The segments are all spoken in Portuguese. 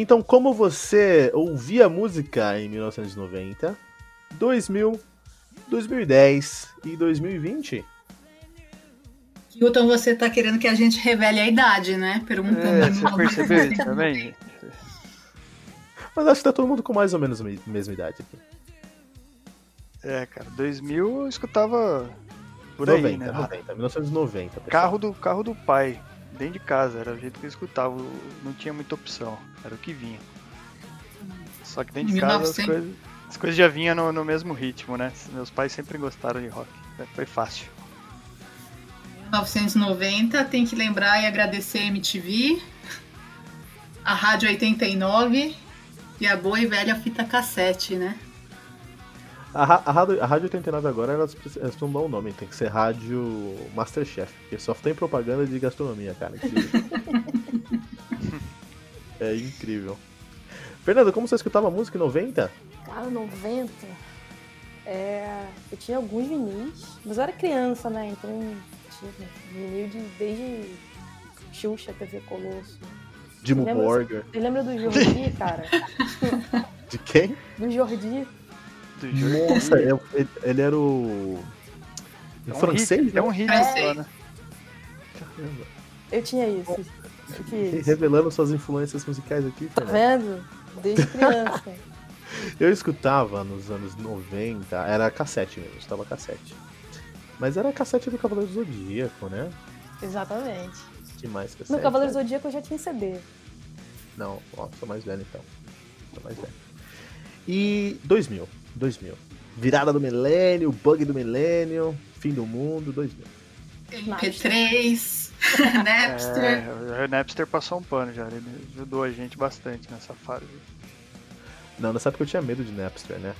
Então, como você ouvia música em 1990, 2000, 2010 e 2020? Hilton, você tá querendo que a gente revele a idade, né? Perguntando. É, você percebeu isso também? Mas acho que tá todo mundo com mais ou menos a mesma idade aqui. É, cara, 2000 eu escutava por 90, aí, né? 90, 1990. pessoal. Carro do, carro do pai, dentro de casa, era o jeito que eu escutava, não tinha muita opção, era o que vinha. Só que dentro de casa as 1900. coisas, as coisas já vinham no, no mesmo ritmo, né? Meus pais sempre gostaram de rock, né? foi fácil. 1990, tem que lembrar e agradecer a MTV, a Rádio 89 e a boa e velha fita cassete, né? A, a, rádio, a Rádio 89 agora, elas, precis- elas precisam dar um nome, tem que ser Rádio Masterchef, porque só tem propaganda de gastronomia, cara. é incrível. Fernando, como você escutava música em 90? Cara, 90. É, eu tinha alguns vinis, mas eu era criança, né? Então tinha vinil de, desde Xuxa, TV Colosso. Lembra- Borger. Você lembra do Jordi, cara? De quem? Do Jordi? Do. Nossa, eu- ele, ele era o. é um francês? hit, é um hit É. só, né? Caramba. Eu tinha isso. Eu tinha isso. Revelando suas influências musicais aqui, Tá vendo? Desde criança. Eu escutava nos anos 90, era cassete mesmo, eu escutava cassete. Mas era cassete do Cavaleiro do Zodíaco, né? Exatamente. Que mais cassete? No Cavaleiro Zodíaco eu já tinha CD. Não, ó, sou mais velho então. Sou mais velho. E 2000, 2000. Virada do milênio, bug do milênio, fim do mundo, 2000. MP3, Napster. É, o Napster passou um pano já, ele ajudou a gente bastante nessa fase. Não, nessa época eu tinha medo de Napster, né?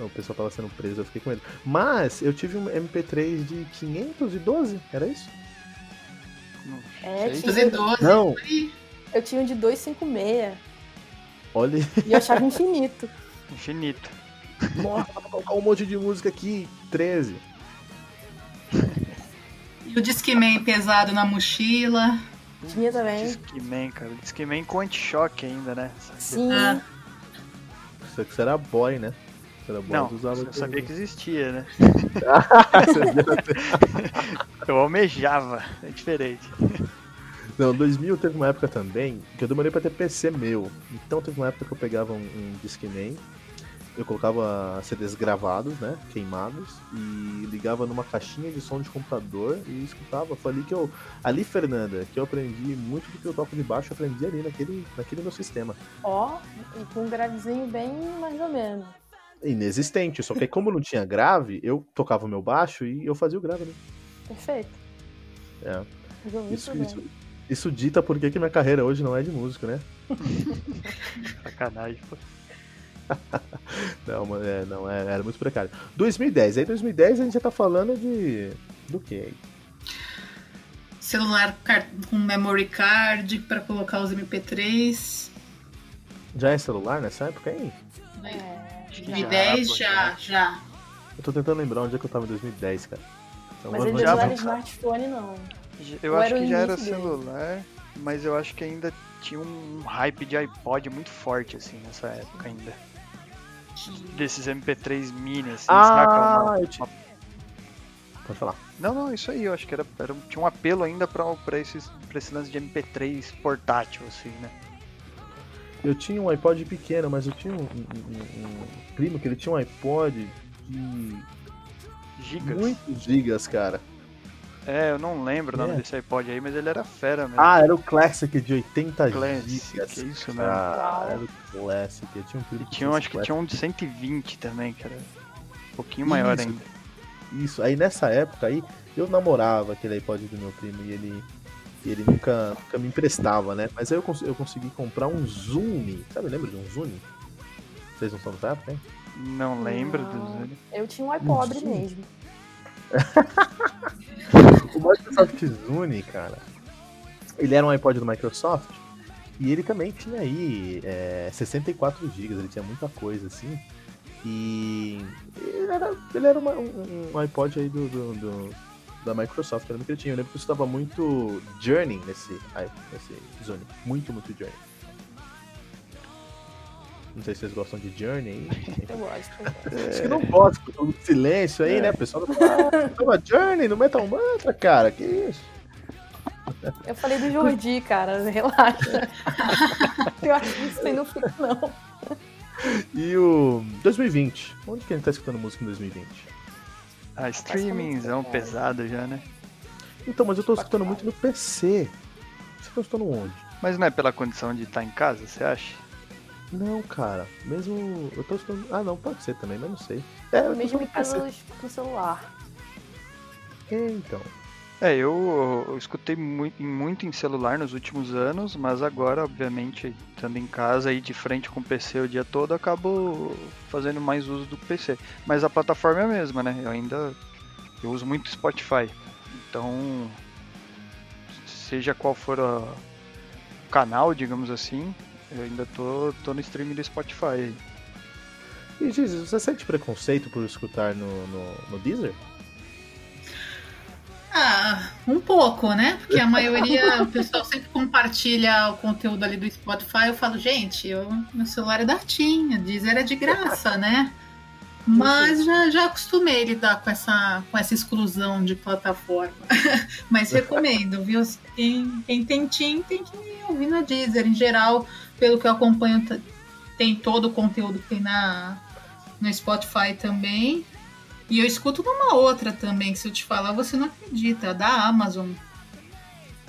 O, o pessoal tava sendo preso, eu fiquei com medo. Mas eu tive um MP3 de 512, era isso? Não É, sei. tinha- 212. Não. Eu tinha um de 256 Olha, e eu achava infinito. Infinito. Nossa, dá pra colocar um monte de música aqui, 13. E o Discman pesado na mochila. Tinha também. Discman, cara. Discman com anti-choque ainda, né? Sim. Ah, Isso aqui era boy, né? Você era boy, Não, usava eu sabia que existia, né? Você Eu almejava, é diferente. Não, 2000 teve uma época também que eu demorei pra ter PC meu. Então teve uma época que eu pegava um, um Discman, eu colocava CDs gravados, né, queimados, e ligava numa caixinha de som de computador e escutava. Foi ali que eu, ali Fernanda, que eu aprendi muito do que eu toco de baixo, eu aprendi ali naquele, naquele meu sistema. Ó, e com um gravezinho bem mais ou menos. Inexistente, só que aí como não tinha grave, eu tocava o meu baixo e eu fazia o grave ali. Perfeito. É. Isso, isso, isso dita por que que minha carreira hoje não é de músico, né? Sacanagem, pô. Não, mano, é, não, é- era muito precário. 2010, aí 2010 a gente já tá falando de. do que aí? celular com memory card para colocar os MP3. Já é celular nessa época aí? É, Acho que já. 2010 pô, já, já. Eu tô tentando lembrar onde é que eu tava em 2010, cara. Então, Mas vamos- ele já não era vamos- smartphone, não. Eu Ou acho que já era dele? celular, mas eu acho que ainda tinha um hype de iPod muito forte, assim, nessa época ainda. Desses MP3 mini, assim, saca? Ah, Uma- eu tinha. Pode falar. Não, não, isso aí, eu acho que era, era- tinha um apelo ainda pra, pra, esses, pra esse lance de MP3 portátil, assim, né? Eu tinha um iPod pequeno, mas eu tinha um, um- um- um primo que ele tinha um iPod de Gigas. muitos gigas, cara. É, eu não lembro o nome É. desse iPod aí, mas ele era fera mesmo. Ah, era o Classic de 80 Classic, gigas. que isso mesmo. Ah, era o Classic. Eu tinha um E tinha, um- acho que Classic. tinha um de 120 também, que era um pouquinho maior Isso. ainda. Isso, aí nessa época aí, eu namorava aquele iPod do meu primo e ele, e ele nunca, nunca me emprestava, né? Mas aí eu, cons- eu consegui comprar um Zune, sabe, lembra de um Zune? Vocês não são dessa época, hein? Não lembro Não. do Zune. Eu tinha um iPod Sim. mesmo. O Microsoft Zune, cara, ele era um iPod do Microsoft e ele também tinha aí é, 64 GB, ele tinha muita coisa assim. E ele era, ele era uma- um, um iPod aí do, do- do- da Microsoft, eu lembro que ele tinha. Eu lembro que eu estava muito Journey nesse, nesse Zune. Muito, muito Journey. Não sei se vocês gostam de Journey aí. Eu gosto. Acho que não gosto, o silêncio aí, né? O pessoal não fala, tava Journey no Metal Mantra, cara, que isso? Eu falei do Jordi, cara, relaxa. Eu acho que isso aí não fica, não. E o 2020, onde que a gente tá escutando música em 2020? Ah, streamingzão pesado já, né? Então, mas eu tô escutando muito no PC. Você tá escutando onde? Mas não é pela condição de estar em casa, você acha? Não, cara, mesmo. Eu tô escutando. Ah, não, pode ser também, mas não sei. É, eu Mesmo em escutando no no celular. Então. É, eu, eu escutei muito, muito em celular nos últimos anos, mas agora, obviamente, estando em casa e de frente com o PC o dia todo, acabo fazendo mais uso do PC. Mas a plataforma é a mesma, né? Eu ainda eu uso muito Spotify. Então, seja qual for a- o canal, digamos assim, eu ainda tô, tô no streaming do Spotify. E Jesus, você sente preconceito por escutar no, no, no Deezer? Ah, um pouco, né? Porque a maioria, o pessoal sempre compartilha o conteúdo ali do Spotify. Eu falo, gente, eu, meu celular é da Tinha, Deezer é de graça, né? Mas já, já acostumei lidar com essa, com essa exclusão de plataforma. Mas recomendo, viu? Quem, quem tem TIM tem que ouvir na Deezer. Em geral, pelo que eu acompanho, tem todo o conteúdo que tem na, no Spotify também. E eu escuto numa outra também, que se eu te falar, você não acredita, da Amazon.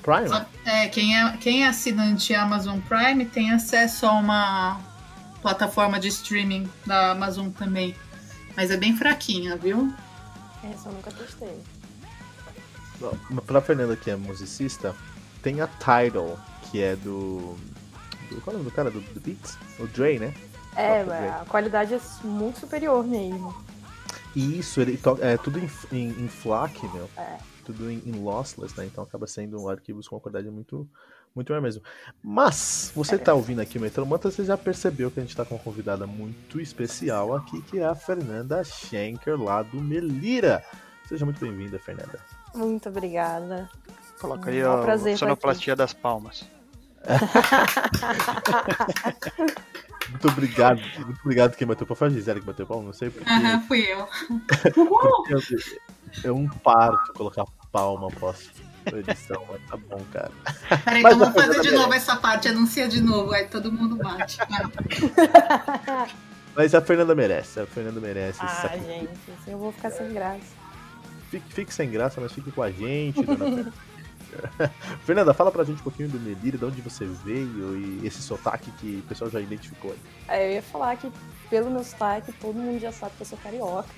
Prime? É, quem é, quem é assinante Amazon Prime tem acesso a uma plataforma de streaming da Amazon também. Mas é bem fraquinha, viu? Essa eu nunca testei. Pra Fernanda, que é musicista, tem a Tidal, que é do. Do qual é o nome do cara? Do, do Beats? O Dre, né? É, a qualidade é muito superior mesmo. E isso, ele toca, é tudo em, em, em FLAC, meu. É. Tudo em, em lossless, né? Então acaba sendo arquivos com uma qualidade muito, muito maior mesmo. Mas, você tá ouvindo aqui o Metal Mantra, você já percebeu que a gente tá com uma convidada muito especial aqui, que é a Fernanda Schenker, lá do Melira. Seja muito bem-vinda, Fernanda. Muito obrigada. Coloca aí é um a sonoplastia das palmas. Muito obrigado, muito obrigado quem bateu palma. Foi a Gisele que bateu palma, não sei porque. Aham, fui eu. porque É um parto colocar palma após a edição, mas tá bom, cara. Peraí, Mas então vamos fazer de merece. novo essa parte, anuncia de novo, aí todo mundo bate. Mas a Fernanda merece, a Fernanda merece Ah, gente, assim eu vou ficar sem graça. Fique, fique sem graça, mas fique com a gente, dona Fernanda. Fala pra gente um pouquinho do Melira, de onde você veio e esse sotaque que o pessoal já identificou. É, eu ia falar que, pelo meu sotaque, todo mundo já sabe que eu sou carioca.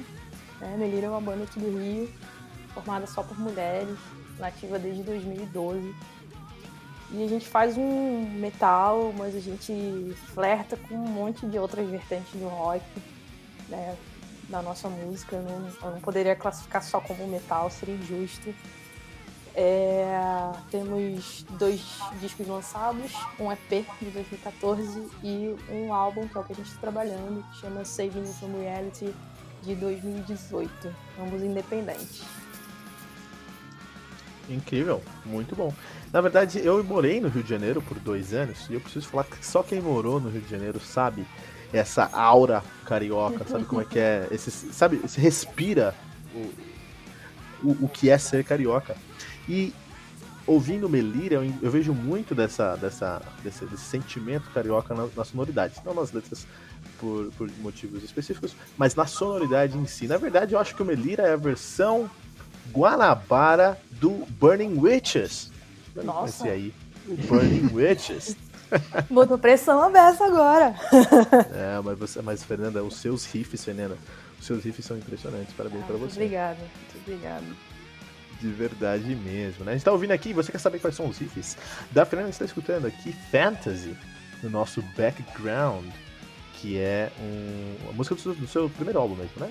Né? Melira é uma banda aqui do Rio, formada só por mulheres, nativa desde 2012. E a gente faz um metal, mas a gente flerta com um monte de outras vertentes do rock, né? Da nossa música. Eu não, eu não poderia classificar só como metal, seria injusto. É, temos dois discos lançados, um EP de 2014 e um álbum que é o que a gente está trabalhando, que chama Saving from Reality de 2018, ambos independentes. Incrível, muito bom. Na verdade, eu morei no Rio de Janeiro por dois anos e eu preciso falar que só quem morou no Rio de Janeiro sabe essa aura carioca, sabe como é que é, esse, sabe, se respira o, o, o que é ser carioca. E ouvindo Melira, eu, eu vejo muito dessa, dessa, desse, desse sentimento carioca na, na sonoridade, não nas letras por, por motivos específicos, mas na sonoridade em si. Na verdade, eu acho que o Melira é a versão Guanabara do Burning Witches. Nossa. conheci aí. O Burning Witches. Botou pressão aberta agora. É, mas, você, mas Fernanda, os seus riffs, Fernanda, os seus riffs são impressionantes. Parabéns pra Muito você. obrigada, muito obrigada. De verdade mesmo, né? A gente tá ouvindo aqui, você quer saber quais são os riffs? Da Fernanda está escutando aqui Fantasy, no nosso background, que é um, a música do seu, do seu primeiro álbum mesmo, né?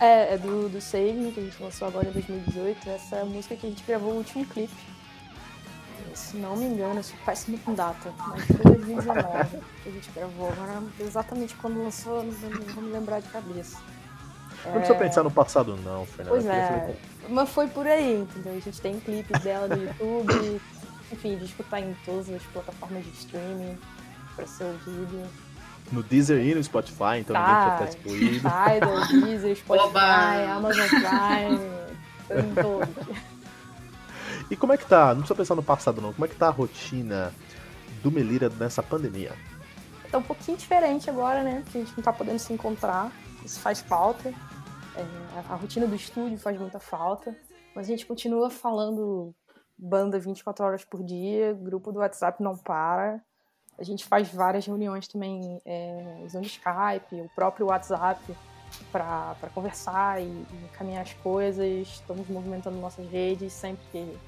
É, é do, do Save que a gente lançou agora em 2018. Essa é música que a gente gravou o último clipe. Se não me engano, isso faz muito data, mas foi 2019 que a gente gravou. Agora, exatamente quando lançou, não vou me lembrar de cabeça. Não precisa pensar no passado, não, Fernanda. Pois é, mas foi por aí, entendeu? A gente tem clipes dela no YouTube, enfim, de escutar em todas as plataformas de streaming para ser ouvido. No Deezer e no Spotify, então tá, ninguém precisa ficar excluído. Tidal, Deezer, Spotify, Oba! Amazon Prime, em todos. E como é que tá? Não precisa pensar no passado, não. Como é que tá a rotina do Melira nessa pandemia? Tá um pouquinho diferente agora, né? Porque a gente não tá podendo se encontrar. Isso faz falta. É, a rotina do estúdio faz muita falta. Mas a gente continua falando banda 24 horas por dia, grupo do WhatsApp não para. A gente faz várias reuniões também é, usando Skype, o próprio WhatsApp para conversar e, e encaminhar as coisas. Estamos movimentando nossas redes sempre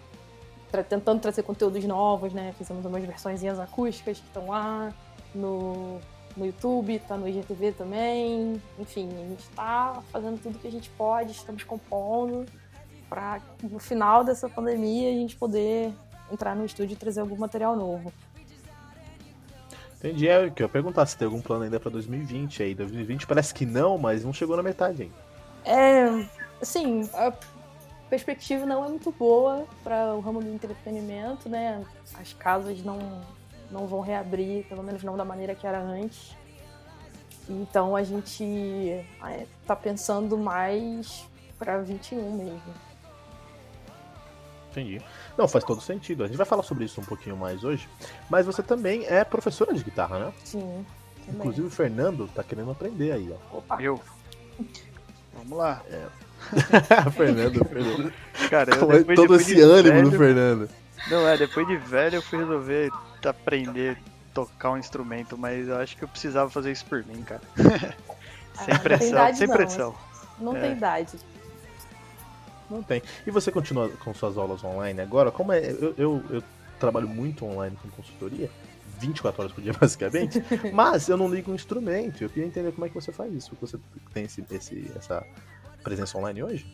tentando trazer conteúdos novos, né? Fizemos umas versões acústicas que estão lá no, no YouTube, tá no IGTV também. Enfim, a gente está fazendo tudo que a gente pode, estamos compondo para no final dessa pandemia a gente poder entrar no estúdio e trazer algum material novo. Entendi, é que eu ia perguntar se tem algum plano ainda para 2020 aí. 2020 parece que não, mas não chegou na metade ainda. É, assim, a perspectiva não é muito boa para o ramo do entretenimento, né? As casas não não vão reabrir, pelo menos não da maneira que era antes. Então a gente está pensando mais para 21 mesmo. Entendi. Não, faz todo sentido. A gente vai falar sobre isso um pouquinho mais hoje. Mas você também é professora de guitarra, né? Sim. Também. Inclusive o Fernando tá querendo aprender aí, ó. Opa. Eu. Vamos lá. É. Fernando, Fernando. Cara, eu depois, todo depois esse de ânimo velho, do Fernando. Não, é, depois de velho eu fui resolver aprender a tocar um instrumento, mas eu acho que eu precisava fazer isso por mim, cara. sem pressão, idade, sem não, pressão. Não é. tem idade. Não tem. E você continua com suas aulas online agora? Como é? Eu, eu, eu trabalho muito online com consultoria, 24 horas por dia, basicamente, mas eu não ligo um instrumento. Eu queria entender como é que você faz isso. Você tem esse, esse, essa presença online hoje?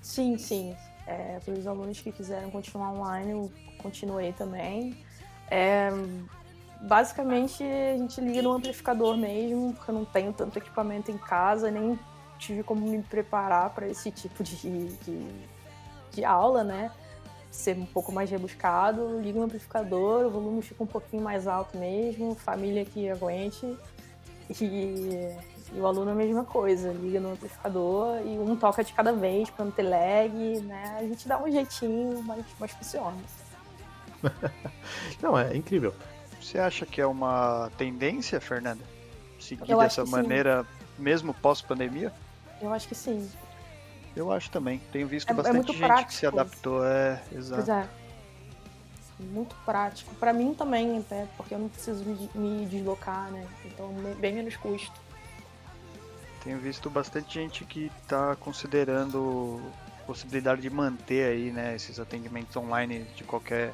Sim, sim. É, para os alunos que quiserem continuar online, eu continuei também. É, basicamente, a gente liga no amplificador mesmo, porque eu não tenho tanto equipamento em casa, nem tive como me preparar para esse tipo de, de, de, aula, né? Ser um pouco mais rebuscado, liga o amplificador, o volume fica um pouquinho mais alto mesmo, família que aguente. E, e o aluno é a mesma coisa, liga no amplificador e um toca de cada vez para não ter lag, né? A gente dá um jeitinho, mas, mas funciona. não, é incrível. Você acha que é uma tendência, Fernanda? Seguir dessa maneira, sim. mesmo pós-pandemia? Eu acho que sim. Eu acho também. Tenho visto é, é bastante é gente prático. que se adaptou, é, exato. Pois é. Muito prático. Para mim também, até, porque eu não preciso me deslocar, né? Então, bem menos custo. Tenho visto bastante gente que está considerando possibilidade de manter aí, né, esses atendimentos online de qualquer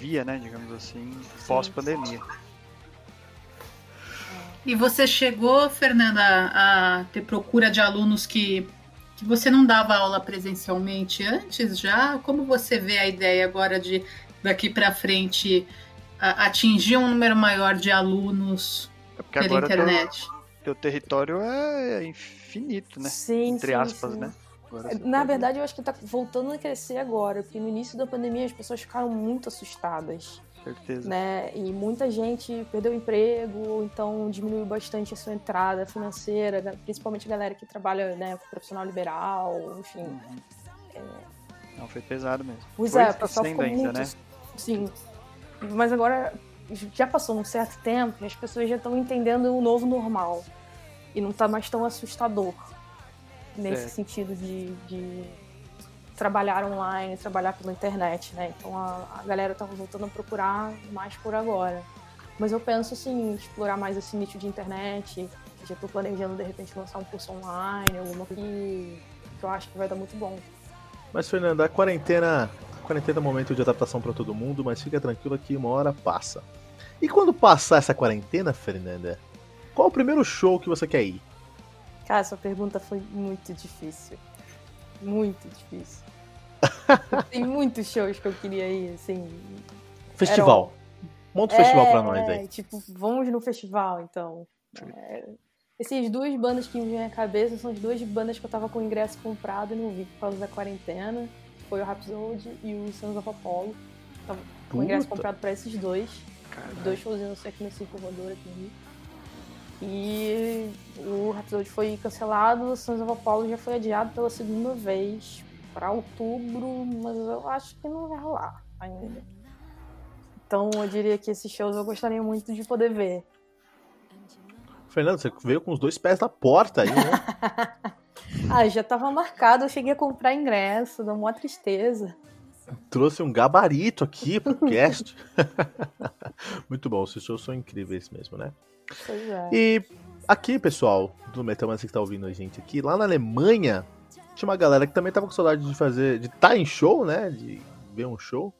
via, né, digamos assim, pós-pandemia. E você chegou, Fernanda, a ter procura de alunos que, que você não dava aula presencialmente antes já? Como você vê a ideia agora de daqui para frente a, atingir um número maior de alunos é pela internet? Teu, teu território é infinito, né? Sim, Entre sim, aspas, sim. né? Agora Na verdade, eu acho que está voltando a crescer agora, porque no início da pandemia as pessoas ficaram muito assustadas certeza. Né? E muita gente perdeu o emprego, então diminuiu bastante a sua entrada financeira, principalmente a galera que trabalha né, com profissional liberal, enfim. Uhum. É... Não, foi pesado mesmo. Pois foi é, o pessoal ficou ainda, muito... né? Sim. Mas agora já passou um certo tempo e as pessoas já estão entendendo o novo normal. E não está mais tão assustador nesse é. sentido de, de trabalhar online, trabalhar pela internet, né? Então a, a galera tá voltando a procurar mais por agora. Mas eu penso assim, explorar mais esse nicho de internet. Já estou planejando de repente lançar um curso online, alguma coisa que, que eu acho que vai dar muito bom. Mas Fernanda, a quarentena, a quarentena é um momento de adaptação para todo mundo, mas fica tranquila que uma hora passa. E quando passar essa quarentena, Fernanda, qual o primeiro show que você quer ir? Cara, essa pergunta foi muito difícil. Muito difícil. Tem muitos shows que eu queria ir, assim. Festival. Monta um é, festival pra nós aí. Tipo, vamos no festival, então. É, essas duas bandas que me vêm à cabeça são as duas bandas que eu tava com o ingresso comprado e não vi por causa da quarentena. Foi o Rhapsody e o Sons of Apollo. Tava com o ingresso comprado pra esses dois. Caralho. Dois showzinhos aqui no Circo Voador aqui no Rio. E o Rhapsody foi cancelado, o Sons of Apollo já foi adiado pela segunda vez para outubro, mas eu acho que não vai rolar ainda. Então eu diria que esses shows eu gostaria muito de poder ver. Fernando, você veio com os dois pés na porta aí, né? ah, já tava marcado, eu cheguei a comprar ingresso, dá uma tristeza. Trouxe um gabarito aqui pro cast. muito bom, esses shows são incríveis mesmo, né? É. E aqui, pessoal, do Metamancer que tá ouvindo a gente aqui, lá na Alemanha, tinha uma galera que também tava com saudade de fazer, de estar tá em show, né? De ver um show.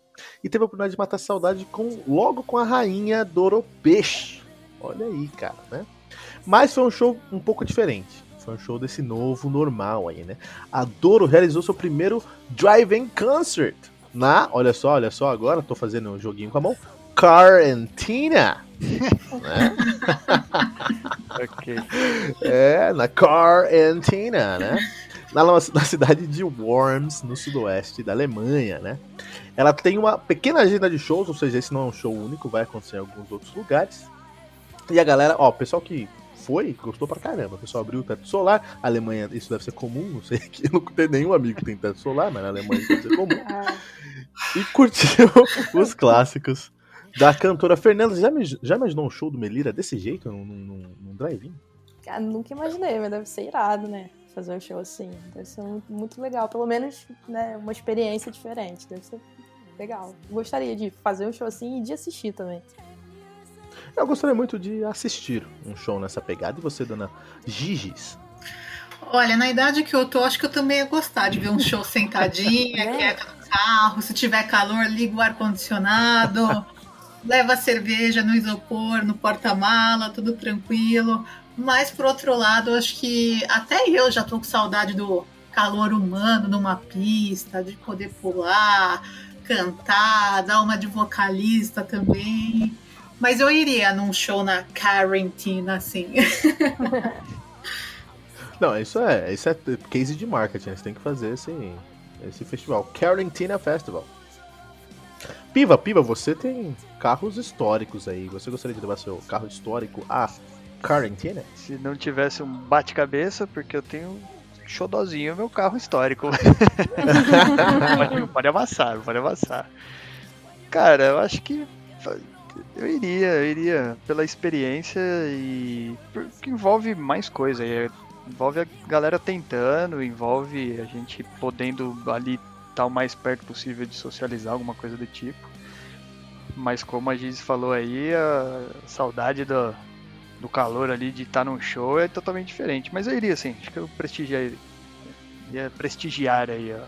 E teve a oportunidade de matar saudade com, logo com a rainha Doropesh. Olha aí, cara, né? Mas foi um show um pouco diferente. Foi um show desse novo normal aí, né? A Doro realizou seu primeiro Drive-In Concert na, olha só, olha só, agora tô fazendo um joguinho com a mão, Quarantina. né? Ok. É, na Quarantina, né? Na, na cidade de Worms, no sudoeste da Alemanha, né? Ela tem uma pequena agenda de shows, ou seja, esse não é um show único, vai acontecer em alguns outros lugares. E a galera, ó, o pessoal que foi, gostou pra caramba. O pessoal abriu o teto solar. A Alemanha, isso deve ser comum, não sei que eu não tenho nenhum amigo que tem teto solar, mas na Alemanha isso deve ser comum. E curtiu os clássicos da cantora Fernanda. Já, já imaginou um show do Melira desse jeito, num, num, num drive-in? Cara, nunca imaginei, mas deve ser irado, né? Fazer um show assim. Deve ser muito, muito legal. Pelo menos, né, uma experiência diferente. Deve ser legal. Gostaria de fazer um show assim e de assistir também. Eu gostaria muito de assistir um show nessa pegada. E você, dona Gigi's? Olha, na idade que eu tô, acho que eu também ia gostar de ver um show sentadinha, É. quieta no carro. Se tiver calor, liga o ar-condicionado, leva cerveja no isopor, no porta-mala, tudo tranquilo. Mas, por outro lado, acho que até eu já tô com saudade do calor humano numa pista, de poder pular, cantar, dar uma de vocalista também. Mas eu iria num show na quarentena, assim. Não, isso é, isso é case de marketing. Você tem que fazer esse, esse festival. Quarantina Festival. Piva, Piva, você tem carros históricos aí. Você gostaria de levar seu carro histórico à quarentena? Se não tivesse um bate-cabeça, porque eu tenho um xodozinho meu carro histórico. pode, pode amassar, pode amassar. Cara, eu acho que eu iria, eu iria pela experiência e porque envolve mais coisa, envolve a galera tentando, envolve a gente podendo ali estar o mais perto possível de socializar, alguma coisa do tipo. Mas como a Giz falou aí, a saudade do, do calor ali de estar num show é totalmente diferente. Mas eu iria sim, acho que eu prestigiaria, ia prestigiar aí ó,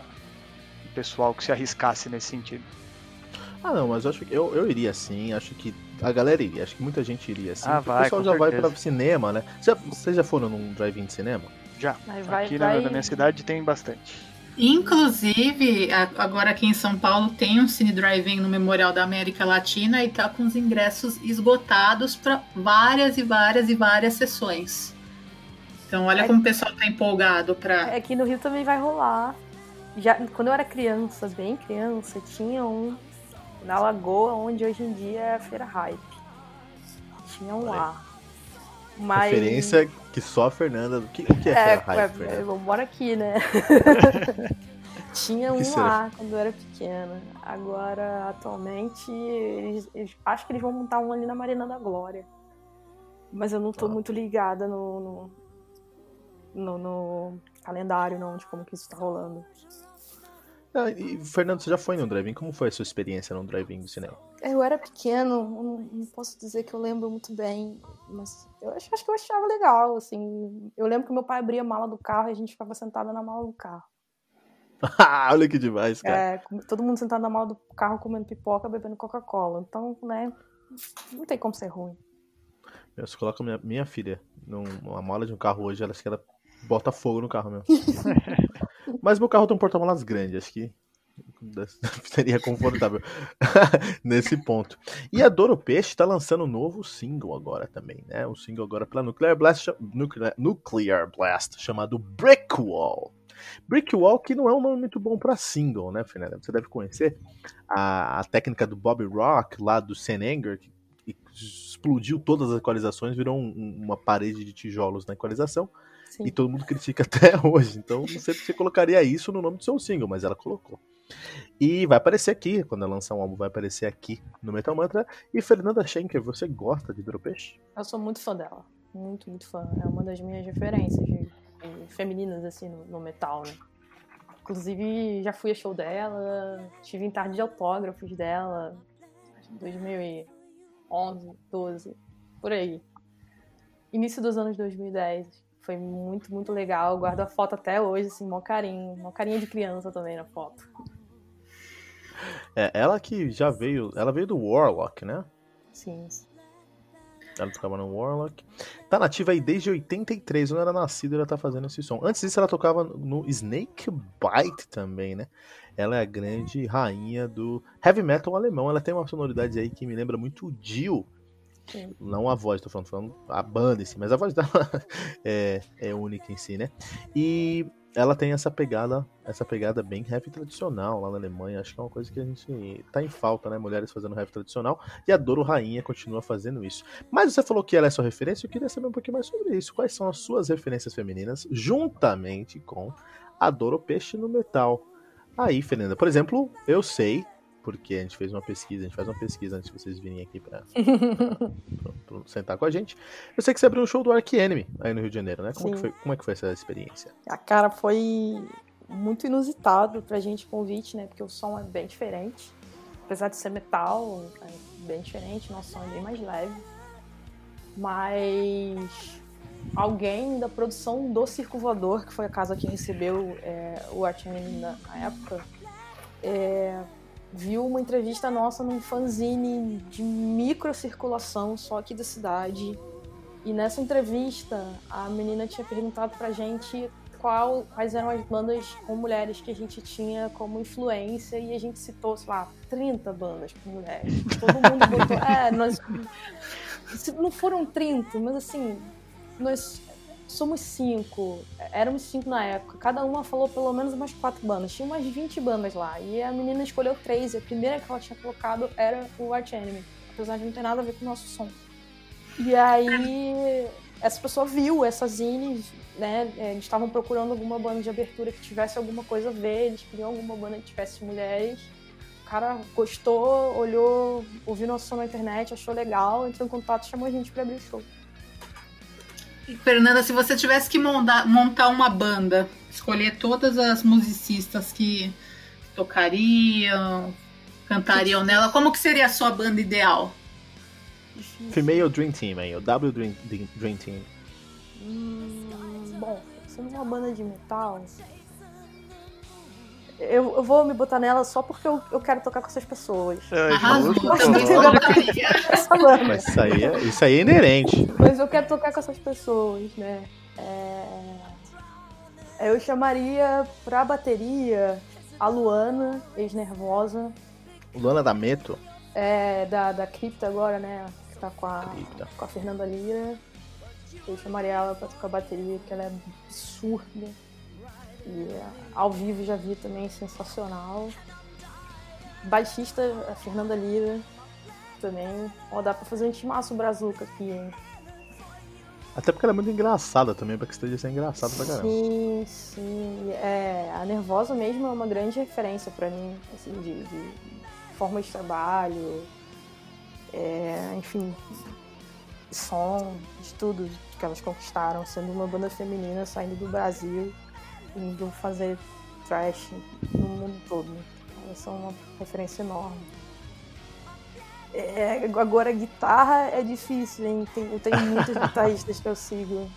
o pessoal que se arriscasse nesse sentido. Ah, não, mas eu acho que eu, eu iria sim. Acho que a galera iria. Acho que muita gente iria sim. Ah, vai, o pessoal já vai certeza. pra cinema, né? Já, vocês já foram num drive-in de cinema? Já, Mas vai- aqui vai- Na, na minha cidade tem bastante. Inclusive, agora aqui em São Paulo tem um Cine Drive-In no Memorial da América Latina e tá com os ingressos esgotados para várias e várias e várias sessões. Então, olha É- como o pessoal tá empolgado para. Aqui no Rio também vai rolar. Já, quando eu era criança, bem criança, tinha um na Lagoa, onde hoje em dia é a Feira Hype. Tinha um lá. Mas... Referência que só a Fernanda. O que, o que é, É, Feira Hype, é, Fernanda? eu moro aqui, né? Tinha um lá quando eu era pequena. Agora, atualmente, eles, eles- acho que eles vão montar um ali na Marina da Glória. Mas eu não tô Ah. muito ligada no, no, no- no calendário, não, de como que isso tá rolando. Ah, e, Fernando, você já foi num drive-in? Como foi a sua experiência num drive-in do cinema? Eu era pequeno, não, não posso dizer que eu lembro muito bem, mas eu acho, acho que eu achava legal, assim. Eu lembro que meu pai abria a mala do carro e a gente ficava sentada na mala do carro. Olha que demais, cara. É, todo mundo sentado na mala do carro comendo pipoca, bebendo Coca-Cola. Então, né, não tem como ser ruim. Eu só coloco minha, minha filha numa mala de um carro hoje, ela acha que ela bota fogo no carro mesmo. Mas meu carro tem um porta-malas grande, acho que seria confortável nesse ponto. E a Doro Peixe está lançando um novo single agora também, né? Um single agora pela Nuclear Blast, Nuclear, Nuclear Blast chamado Brick Wall. Brick Wall que não é um nome muito bom para single, né, Fernanda? Você deve conhecer a, a técnica do Bobby Rock lá do Sen Anger, que explodiu todas as equalizações, virou um, uma parede de tijolos na equalização. Sim. E todo mundo critica até hoje. Então não sei se você colocaria isso no nome do seu single, mas ela colocou. E vai aparecer aqui, quando ela lançar um álbum, vai aparecer aqui no Metal Mantra. E Fernanda Schenker, você gosta de Hidropeixe? Eu sou muito fã dela. Muito, muito fã. É uma das minhas referências de, de femininas, assim, no, no, metal, né? Inclusive, já fui a show dela, tive em tarde de autógrafos dela, 2011, 12, por aí. Início dos anos 2010. Foi muito, muito legal. Guardo a foto até hoje, assim, mó carinho. Mó carinho de criança também na foto. É, ela que já veio. Ela veio do Warlock, né? Sim. Ela tocava no Warlock. Tá nativa aí desde 83, quando era nascida, ela tá fazendo esse som. Antes disso, ela tocava no Snake Bite também, né? Ela é a grande rainha do heavy metal alemão. Ela tem uma sonoridade aí que me lembra muito o Dio, Sim. Não a voz, tô falando, falando a banda em si, mas a voz dela é, é única em si, né? E ela tem essa pegada, essa pegada bem heavy tradicional lá na Alemanha. Acho que é uma coisa que a gente tá em falta, né? Mulheres fazendo heavy tradicional. E a Doro Rainha continua fazendo isso. Mas você falou que ela é sua referência, eu queria saber um pouquinho mais sobre isso. Quais são as suas referências femininas, juntamente com a Doro Peixe no metal? Aí, Fernanda, por exemplo, eu sei porque a gente fez uma pesquisa, a gente faz uma pesquisa antes de vocês virem aqui pra, pra, pra, pra sentar com a gente. Eu sei que você abriu um show do Ark Enemy aí no Rio de Janeiro, né? Como, que foi, como é que foi essa experiência? A cara foi muito inusitado pra gente o convite, né? Porque o som é bem diferente. Apesar de ser metal, é bem diferente, nosso som é bem mais leve. Mas alguém da produção do Circo Voador, que foi a casa que recebeu é, o Art Enemy na época, é, viu uma entrevista nossa num fanzine de microcirculação só aqui da cidade. E nessa entrevista, a menina tinha perguntado pra gente qual, quais eram as bandas com mulheres que a gente tinha como influência e a gente citou, sei lá, 30 bandas com mulheres. Todo mundo botou. é, nós. Não foram 30, mas assim, nós somos cinco, éramos cinco na época, cada uma falou pelo menos umas quatro bandas, tinha umas 20 bandas lá, e a menina escolheu três, e a primeira que ela tinha colocado era o Arch Enemy, apesar de não ter nada a ver com o nosso som. E aí, essa pessoa viu essas zines, né, é, eles estavam procurando alguma banda de abertura que tivesse alguma coisa a ver, eles queriam alguma banda que tivesse mulheres, o cara gostou, olhou, ouviu nosso som na internet, achou legal, entrou em contato, chamou a gente para abrir o show. Fernanda, se você tivesse que montar, montar uma banda, escolher todas as musicistas que tocariam, cantariam nela, como que seria a sua banda ideal? Female Dream Team, aí, o W Dream, Dream Team. Hum, bom, sendo uma banda de metal, eu, eu, vou me botar nela só porque eu, eu quero tocar com essas pessoas. É, Arrasou, Mas isso aí, é, isso aí é inerente. Mas eu quero tocar com essas pessoas, né? É... Eu chamaria pra bateria a Luana, ex-nervosa. Luana da Meto? É, da, da Cripta agora, né? Que tá com a, com a Fernanda Lira. Eu chamaria ela pra tocar bateria, que ela é absurda. E ao vivo já vi também sensacional. Baixista, a Fernanda Lira também. Ó, dá pra fazer um timaço brazuca aqui, hein? Até porque ela é muito engraçada também, pra que esteja sendo engraçada pra caramba. Sim, sim. É, a Nervosa mesmo é uma grande referência pra mim, assim, de, de forma de trabalho, é, enfim, som, de tudo que elas conquistaram, sendo uma banda feminina saindo do Brasil indo fazer trash no mundo todo. Elas são uma referência enorme. É, agora, guitarra é difícil, hein? Tem, eu tenho muitos guitarristas que eu sigo.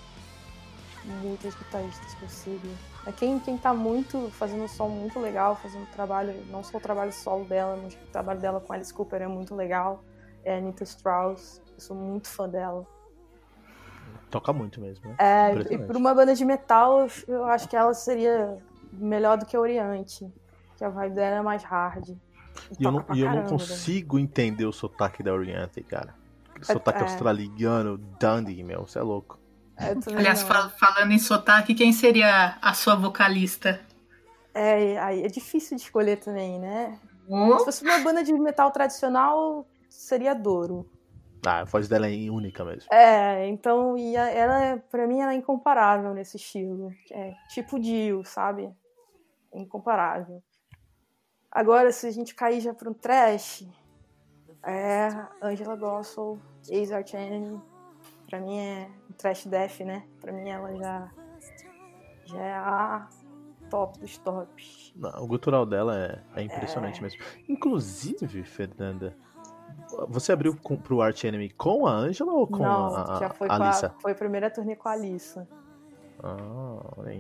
Muitos guitarristas que eu sigo. É quem, quem tá muito, fazendo um som muito legal, fazendo trabalho, não só o trabalho solo dela, mas o trabalho dela com Alice Cooper é muito legal. É a Anita Strauss, eu sou muito fã dela. Toca muito mesmo, né? É, e por uma banda de metal, eu acho que ela seria melhor do que a Oriente. Que a vibe dela é mais hard. E eu não, pra e eu não né? consigo entender o sotaque da Oriente, cara. Sotaque é. australiano, Dundee, meu, você é louco. É, Aliás, fal- falando em sotaque, quem seria a sua vocalista? É, aí é difícil de escolher também, né? Se Oh, fosse uma banda de metal tradicional, seria Douro. Ah, a voz dela é única mesmo. É, então, e ela, é- pra mim, ela é incomparável nesse estilo. É tipo Dio, sabe? Incomparável. Agora, se a gente cair já pra um trash, é Angela Gossel, Ace Arch Enemy. Pra mim é um trash death, né? Pra mim ela já, já é a top dos tops. Não, o gutural dela é, é impressionante É. mesmo. Inclusive, Fernanda, você abriu com, pro Arch Enemy com a Angela ou com Não, a, a, já foi, a com a, Alissa? foi a primeira turnê com a Alissa. Ah.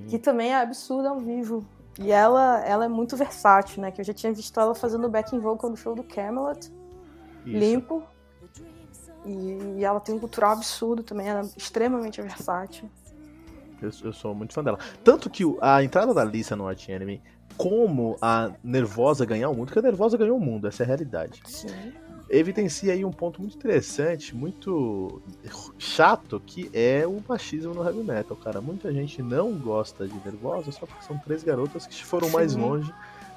Que também é absurda ao vivo. E ela, ela é muito versátil, né? Que eu já tinha visto ela fazendo backing vocal no show do Camelot, Isso. limpo. E, e ela tem um cultural absurdo também, ela é extremamente versátil. Eu, eu sou muito fã dela. Tanto que a entrada da Alissa no Arch Enemy, como a Nervosa ganhar o mundo, porque a Nervosa ganhou o mundo, essa é a realidade. Sim. Evidencia aí um ponto muito interessante, muito chato, que é o machismo no heavy metal, cara. Muita gente não gosta de Nervosa só porque são três garotas que foram mais Sim. longe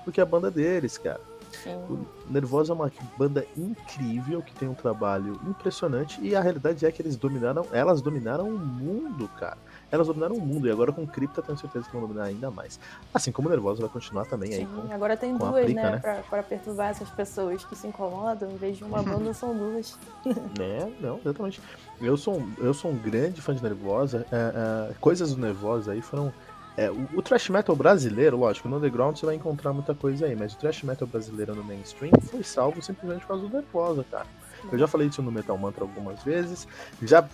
do que a banda deles, cara. Sim. Nervosa é uma banda incrível que tem um trabalho impressionante e a realidade é que eles dominaram, elas dominaram o mundo, cara. Elas dominaram o mundo e agora com Cripta tenho certeza que vão dominar ainda mais. Assim como o Nervosa vai continuar também aí Sim, com agora tem duas, Prica, né? né? Pra, pra perturbar essas pessoas que se incomodam. Em vez de uma banda, são duas. É, não, exatamente. Eu sou, um- eu sou um grande fã de Nervosa. é, é, coisas do Nervosa aí foram. é, o, o thrash metal brasileiro, lógico, no underground você vai encontrar muita coisa aí, mas o thrash metal brasileiro no mainstream foi salvo simplesmente por causa do Nervosa, cara. Eu já falei isso no Metal Mantra algumas vezes, já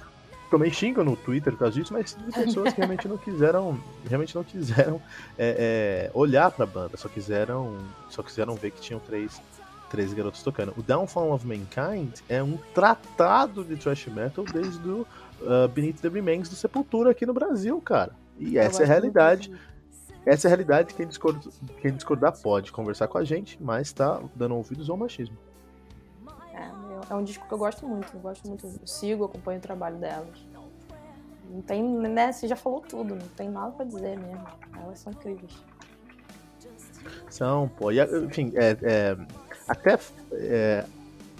tomei xingo no Twitter por causa disso, mas de pessoas que realmente não quiseram, realmente não quiseram é, é, olhar pra banda, só quiseram, só quiseram ver que tinham três três garotos tocando. O Downfall of Mankind é um tratado de thrash metal desde o uh, Beneath the Remains do Sepultura aqui no Brasil, cara. E Eu essa é a realidade. Essa é a realidade. Quem discordar, quem discordar pode conversar com a gente, mas tá dando ouvidos ao machismo. É, um disco que eu gosto muito. Eu gosto muito. Eu sigo, acompanho o trabalho delas. Não tem, né? Você já falou tudo, não tem nada pra dizer mesmo. Elas são incríveis. São, pô. E, enfim, é, é, até é,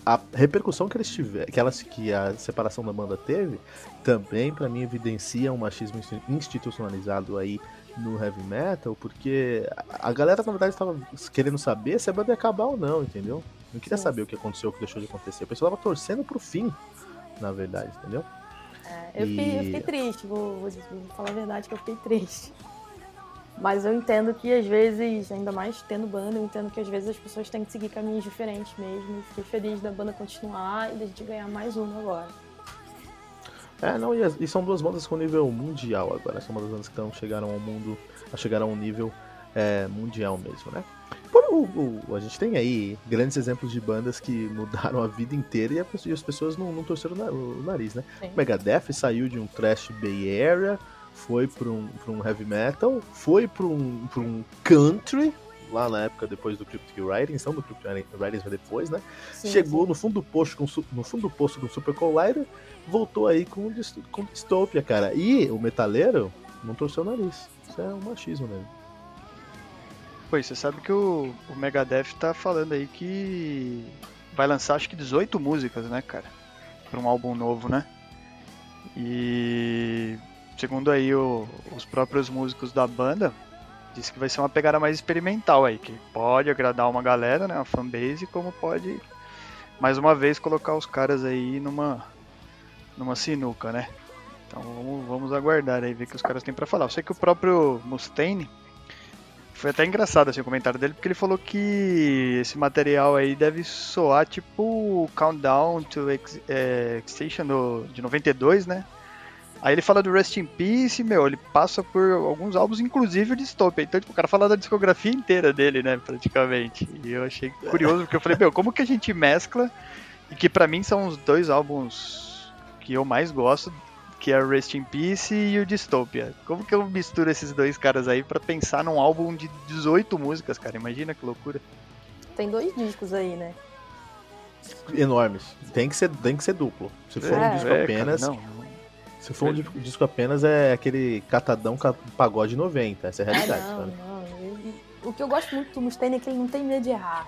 a repercussão que eles tiveram, que, elas, que a separação da banda teve, também pra mim evidencia um machismo insti- institucionalizado aí no heavy metal, porque a galera na verdade estava querendo saber se a banda ia acabar ou não, entendeu? Não queria saber o que aconteceu, o que deixou de acontecer. O pessoal tava torcendo pro fim, na verdade, entendeu? É, eu, fiquei, eu E- fiquei triste, vou, vou, falar a verdade que eu fiquei triste. Mas eu entendo que às vezes, ainda mais tendo banda, eu entendo que às vezes as pessoas têm que seguir caminhos diferentes mesmo. E fiquei feliz da banda continuar e da gente ganhar mais uma agora. É, não, e, e são duas bandas com nível mundial agora. São duas bandas que tão, chegaram ao mundo, chegaram a um nível é, mundial mesmo, né? O, o- a gente tem aí grandes exemplos de bandas que mudaram a vida inteira e, a e as pessoas não, não torceram o na- o nariz, né? Sim. Megadeth saiu de um thrash Bay Area, foi para um, pra um heavy metal, foi para um, pra um country, lá na época depois do Cryptic Writings, não do Cryptic Writings, mas depois, né? Sim, Chegou sim. no fundo do poço com no fundo do poço com Super Collider, voltou aí com com Dystopia, cara. E o metaleiro não torceu o nariz. Isso é um machismo mesmo. E você sabe que o, o Megadeth tá falando aí que vai lançar acho que 18 músicas, né, cara? Pra um álbum novo, né? E segundo aí o- os próprios músicos da banda, disse que vai ser uma pegada mais experimental aí, que pode agradar uma galera, né, uma fanbase, como pode mais uma vez colocar os caras aí numa numa sinuca, né? Então vamos, vamos aguardar aí ver o que os caras têm pra falar. Eu sei que o próprio Mustaine foi até engraçado assim, o comentário dele, porque ele falou que esse material aí deve soar tipo Countdown to Ex é, Extinction do, de 92, né? Aí ele fala do Rest in Peace, meu, ele passa por alguns álbuns, inclusive o Dystopia. Então, tipo, o cara fala da discografia inteira dele, né, praticamente. E eu achei curioso, porque eu falei, meu, como que a gente mescla, e que pra mim são os dois álbuns que eu mais gosto, que é o Rest in Peace e o Dystopia. Como que eu misturo esses dois caras aí para pensar num álbum de 18 músicas, cara? Imagina que loucura. Tem dois discos aí, né? Enormes. Tem que ser, tem que ser duplo. Se for É, um disco É, apenas, cara, não. se for um di- disco apenas é aquele catadão ca- pagode 90, essa é a É, realidade, não, sabe? não. O que eu gosto muito do Mustaine é que ele não tem medo de errar.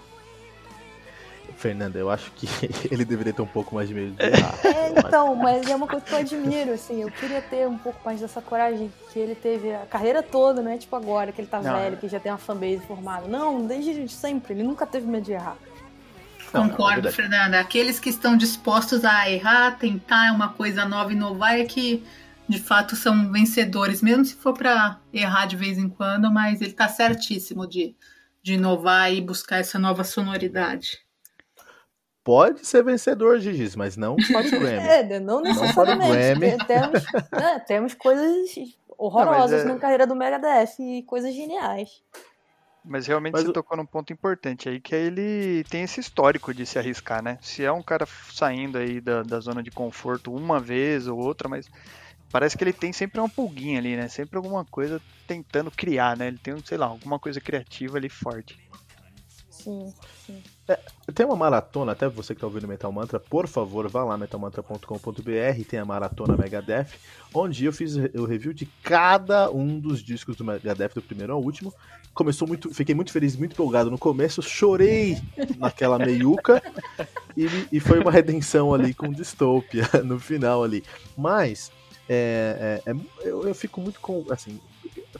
Fernanda, eu acho que ele deveria ter um pouco mais de medo de errar. É, então, mas é uma coisa que eu admiro, assim. Eu queria ter um pouco mais dessa coragem que ele teve a carreira toda, não é tipo agora, que ele tá Não, velho, é. que já tem uma fanbase formada. Não, desde sempre. Ele nunca teve medo de errar. Não, não, é Concordo. Fernanda. Aqueles que estão dispostos a errar, tentar uma coisa nova, inovar, é que de fato são vencedores, mesmo se for para errar de vez em quando, mas ele tá certíssimo de, de inovar e buscar essa nova sonoridade. Pode ser vencedor, Gigis, mas não para o Grammy. É, não necessariamente. Tem- temos, né, temos coisas horrorosas Não, é- na carreira do Megadeth e coisas geniais. Mas realmente Mas você o- tocou num ponto importante aí, que é ele tem esse histórico de se arriscar, né? Se é um cara saindo aí da, da zona de conforto uma vez ou outra, mas parece que ele tem sempre uma pulguinha ali, né? Sempre alguma coisa tentando criar, né? Ele tem, sei lá, alguma coisa criativa ali forte. Sim. Tem uma maratona, até você que tá ouvindo Metal Mantra, por favor, vá lá metalmantra.com.br, tem a maratona Megadeth, onde eu fiz o review de cada um dos discos do Megadeth, do primeiro ao último. Começou muito, fiquei muito feliz, muito empolgado no começo, chorei naquela meiuca e, e foi uma redenção ali com Dystopia no final ali. Mas é, é, é- eu, eu fico muito com, assim,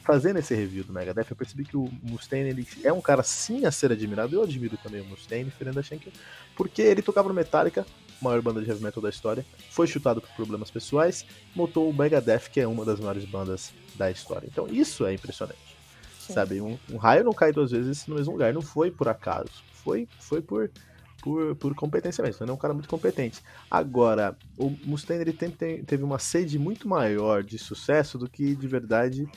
fazendo esse review do Megadeth, eu percebi que o Mustaine ele é um cara sim a ser admirado. Eu admiro também o Mustaine, Fernanda Schenker, porque ele tocava no Metallica, maior banda de heavy metal da história, foi chutado por problemas pessoais, montou o Megadeth, que é uma das maiores bandas da história. Então isso é impressionante. Sim. Sabe, um, um raio não cai duas vezes no mesmo lugar, não foi por acaso, foi, foi por, por, por competência mesmo, ele é um cara muito competente. Agora, o Mustaine ele tem- tem- teve uma sede muito maior de sucesso do que de verdade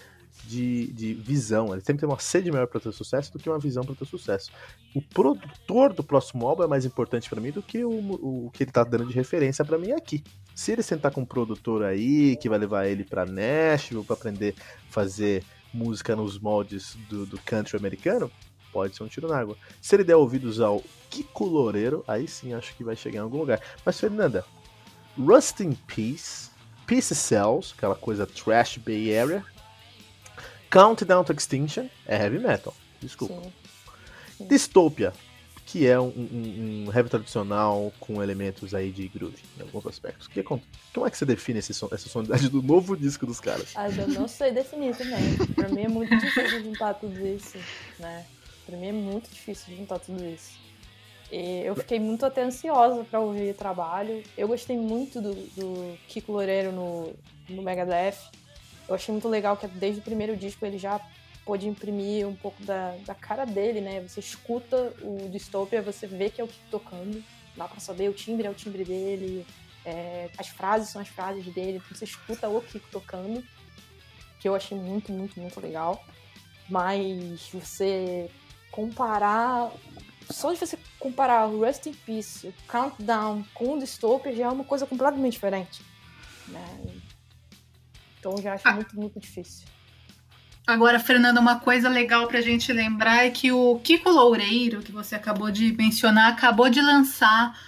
de, de visão. Ele sempre tem uma sede maior para ter sucesso do que uma visão para ter sucesso. O produtor do próximo álbum é mais importante para mim do que o, o, que ele tá dando de referência para mim aqui. Se ele sentar com um produtor aí que vai levar ele para Nashville para aprender a fazer música nos moldes do, do country americano, pode ser um tiro na água. Se ele der ouvidos ao Kiko Loureiro, aí sim acho que vai chegar em algum lugar. Mas Fernanda, Rust in Peace, Peace Cells, aquela coisa trash Bay Area, Countdown to Extinction é heavy metal, desculpa. Sim. Dystopia, que é um, um- um heavy tradicional com elementos aí de groove em alguns aspectos. Que, como é que você define esse som- essa sonoridade do novo disco dos caras? Ah, eu não sei definir também. Pra mim é muito difícil juntar tudo isso, né? Pra mim é muito difícil juntar tudo isso. E eu fiquei muito até ansiosa pra ouvir o trabalho. Eu gostei muito do, do Kiko Loureiro no, no Megadeth. Eu achei muito legal que desde o primeiro disco ele já pôde imprimir um pouco da, da cara dele, né? Você escuta o Dystopia, você vê que é o Kiko tocando. Dá pra saber, o timbre é o timbre dele, é, as frases são as frases dele, então você escuta o Kiko tocando, que eu achei muito, muito, muito legal. Mas você comparar. Só de você comparar o Rest in Peace, o Countdown com o Dystopia já é uma coisa completamente diferente. Né? Então eu já acho Ah. muito, muito difícil. Agora, Fernanda, uma coisa legal pra gente lembrar é que o Kiko Loureiro, que você acabou de mencionar, acabou de lançar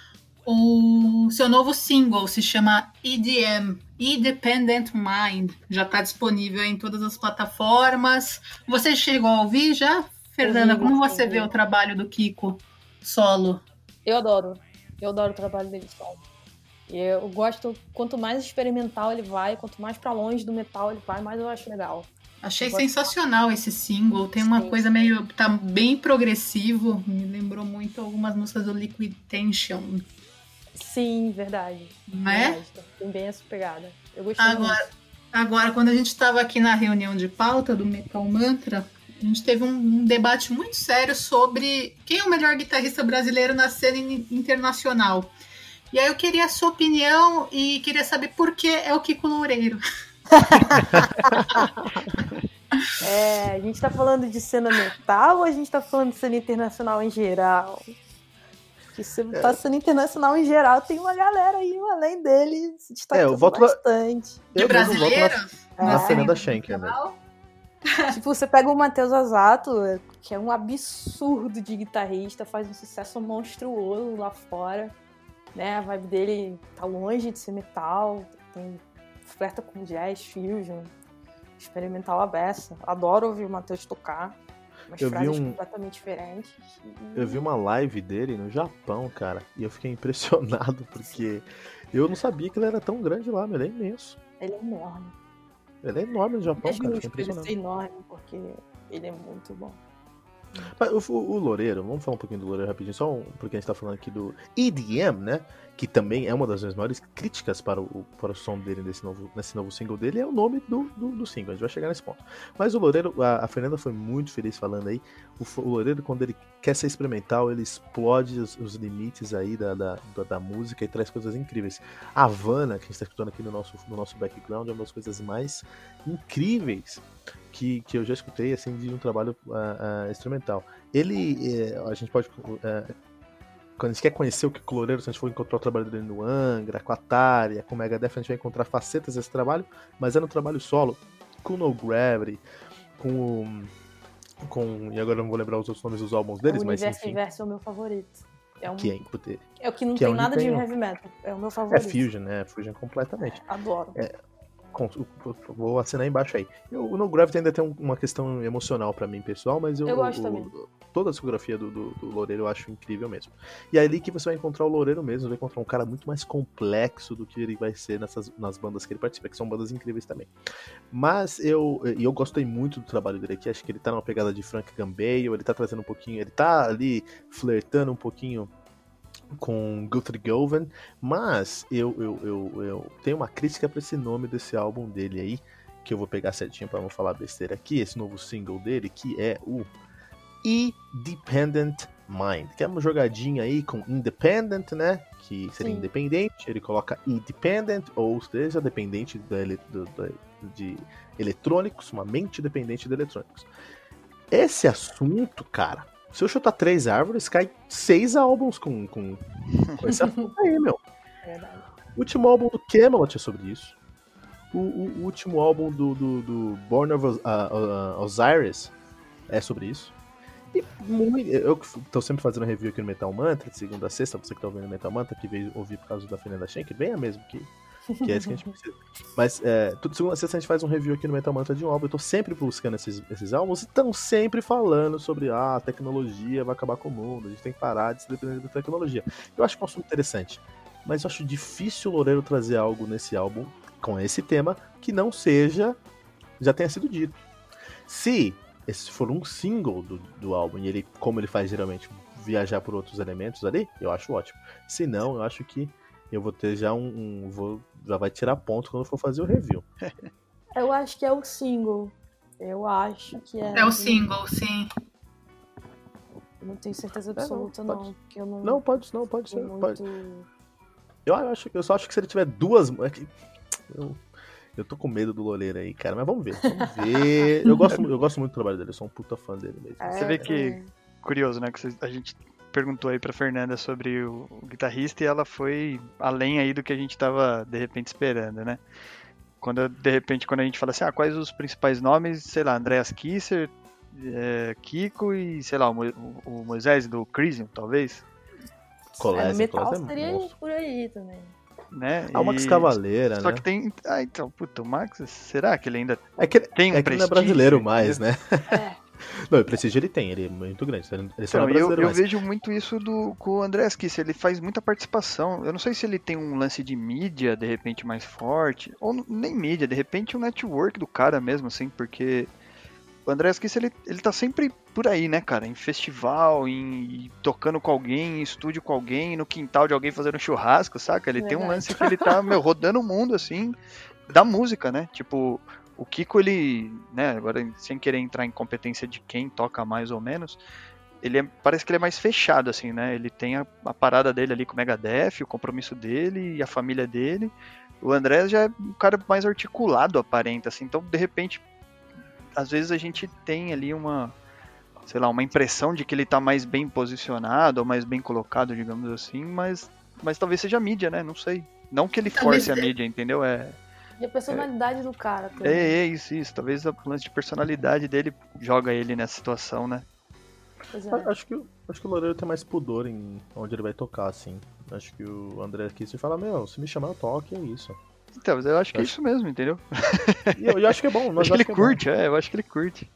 o seu novo single, se chama EDM, Independent Mind. Já tá disponível em todas as plataformas. Você chegou a ouvir já? Fernanda, como você vê o trabalho do Kiko solo? Eu adoro. Eu adoro o trabalho dele solo. E eu gosto, quanto mais experimental ele vai, quanto mais pra longe do metal ele vai, mais eu acho legal. Achei Eu gosto. sensacional esse single. Tem uma Sim, coisa meio. tá bem progressivo. Me lembrou muito algumas músicas do Liquid Tension. Sim, verdade. Não é? verdade. Tem bem essa pegada. Eu gostei Agora, muito. agora, quando a gente estava aqui na reunião de pauta do Metal Mantra, a gente teve um, debate muito sério sobre quem é o melhor guitarrista brasileiro na cena in- internacional. E aí eu queria a sua opinião e queria saber por que é o Kiko Loureiro. É, a gente tá falando de cena metal ou a gente tá falando de cena internacional em geral? Que se é. tá sendo internacional em geral, tem uma galera aí, além dele, se destacando é, bastante. De eu brasileiros? Na, na é. Fernanda Schenker, né? tipo, você pega o Matheus Azato, que é um absurdo de guitarrista, faz um sucesso monstruoso lá fora. Né? A vibe dele tá longe de ser metal, tem flerta com jazz, fusion, experimental a beça. Adoro ouvir o Matheus tocar. Umas eu frases vi um... completamente diferentes. E... Eu vi uma live dele no Japão, cara, e eu fiquei impressionado porque eu não sabia que ele era tão grande lá, mas ele é imenso. Ele é enorme. Ele é enorme no Japão, cara. Fiquei impressionado. Ele é enorme porque ele é muito bom. Mas o, o Loureiro, vamos falar um pouquinho do Loureiro rapidinho, só um, porque a gente tá falando aqui do EDM, né? Que também é uma das minhas maiores críticas para o, para o som dele nesse novo, nesse novo single dele, é o nome do, do, do single. A gente vai chegar nesse ponto. Mas o Loureiro, a, a Fernanda foi muito feliz falando aí. O, o, Loureiro, quando ele quer ser experimental, ele explode os, os limites aí da, da, da, da, música e traz coisas incríveis. A Havana, que a gente tá escutando aqui no nosso, no nosso background, é uma das coisas mais incríveis que, que eu já escutei assim de um trabalho uh, uh, instrumental. Ele, uh, a gente pode quando a gente quer conhecer o que o Loureiro, se a gente for encontrar o trabalho dele no Angra, com a Atari, com o Megadeth, a gente vai encontrar facetas desse trabalho, mas é no trabalho solo, com No Gravity, com com e agora eu não vou lembrar os outros nomes dos álbuns deles, o mas enfim. Inverso é o meu favorito. É, um... que é, é o que não que é tem é nada de heavy metal. É o meu favorito. É Fusion, né? Fusion completamente. Adoro. É, vou assinar embaixo aí. Eu, o No Gravity ainda tem uma questão emocional para mim, pessoal, mas eu, eu gosto o, também. toda a discografia do, do, do, Loureiro eu acho incrível mesmo. E é ali que você vai encontrar o Loureiro mesmo, vai encontrar um cara muito mais complexo do que ele vai ser nessas, nas bandas que ele participa, que são bandas incríveis também. Mas eu, eu gostei muito do trabalho dele aqui, acho que ele tá numa pegada de Frank Gambale, ele tá trazendo um pouquinho, ele tá ali flertando um pouquinho com Guthrie Govan, mas eu, eu, eu, eu tenho uma crítica para esse nome desse álbum dele aí, que eu vou pegar certinho para não falar besteira aqui, esse novo single dele, que é o Independent Mind, que é uma jogadinha aí com Independent, né? Que seria Sim. independente, ele coloca Independent, ou seja, dependente de, de eletrônicos, uma mente dependente de eletrônicos. Esse assunto, cara, se eu chutar três árvores, cai seis álbuns com, com, com esse assunto aí, meu. Verdade. O último álbum do Camelot é sobre isso. O, o, o último álbum do, do, do Born of uh, uh, Osiris é sobre isso. E muito, eu estou sempre fazendo review aqui no Metal Mantra, de segunda a sexta, você que está ouvindo Metal Mantra, que veio ouvir por causa da Fernanda Schenck, venha mesmo, que que é isso que a gente precisa. Mas é, tudo segunda sexta a gente faz um review aqui no Metal Mantra de um álbum. Eu tô sempre buscando esses, esses álbuns e estão sempre falando sobre ah, a tecnologia vai acabar com o mundo, a gente tem que parar de se depender da tecnologia. Eu acho que é um assunto interessante. Mas eu acho difícil o Loureiro trazer algo nesse álbum com esse tema que não seja. já tenha sido dito. Se esse for um single do, do álbum e ele, como ele faz geralmente, viajar por outros elementos ali, eu acho ótimo. Se não, eu acho que eu vou ter já um, um vou já vai tirar ponto quando for fazer o review. Eu acho que é o single. Eu acho que é. É o single, sim. Eu não tenho certeza absoluta, é, não, não. Porque eu não. Não, pode, não, pode ser. Muito... Pode. Eu, acho, eu só acho que se ele tiver duas. É eu, eu tô com medo do Loleiro aí, cara, mas vamos ver. Vamos ver. eu, gosto, eu gosto muito do trabalho dele, eu sou um puta fã dele mesmo. É, Você vê que. É... Curioso, né? Que a gente perguntou aí pra Fernanda sobre o, o, guitarrista e ela foi além aí do que a gente tava de repente esperando, né? Quando de repente quando a gente fala assim, ah, quais os principais nomes, sei lá, Andreas Kisser, é, Kiko e sei lá, o, o Moisés do Crisium, talvez. Colésio, é, metal Colésio seria é por aí também. Né? Ah, o Max Cavaleira, Só né? que tem. Ah, então, puta, o Max, será que ele ainda é que, tem um é que ele não é brasileiro mais, né? É. Não, o prestígio ele tem, ele é muito grande. Ele não, eu, eu vejo muito isso do, com o André Kiss, ele faz muita participação. Eu não sei se ele tem um lance de mídia, de repente, mais forte, ou nem mídia, de repente o um network do cara mesmo, assim, porque o André Kiss, ele, ele tá sempre por aí, né, cara? Em festival, em, tocando com alguém, em estúdio com alguém, no quintal de alguém fazendo churrasco, saca? Ele é tem um lance que ele tá, meu, rodando o mundo, assim, da música, né? Tipo, o Kiko, ele, né, agora sem querer entrar em competência de quem toca mais ou menos, ele é, parece que ele é mais fechado, assim, né? Ele tem a, a, parada dele ali com o Megadeth, o compromisso dele e a família dele. O André já é um cara mais articulado, aparenta, assim. Então, de repente, às vezes a gente tem ali uma sei lá, uma impressão de que ele tá mais bem posicionado ou mais bem colocado, digamos assim, mas, mas talvez seja a mídia, né? Não sei. Não que ele Talvez force a mídia, entendeu? É, E a personalidade do cara também. é, é isso, isso. Talvez o lance de personalidade dele joga ele nessa situação, né? Pois A- é. Acho que, o- acho que o Loureiro tem mais pudor em onde ele vai tocar, assim. Acho que o André quis falar, meu, se me chamar eu toco, e é isso. Então, eu acho que é Acho- isso mesmo, entendeu? E eu, eu acho que é bom, acho que ele é bom. curte, é, eu acho que ele curte.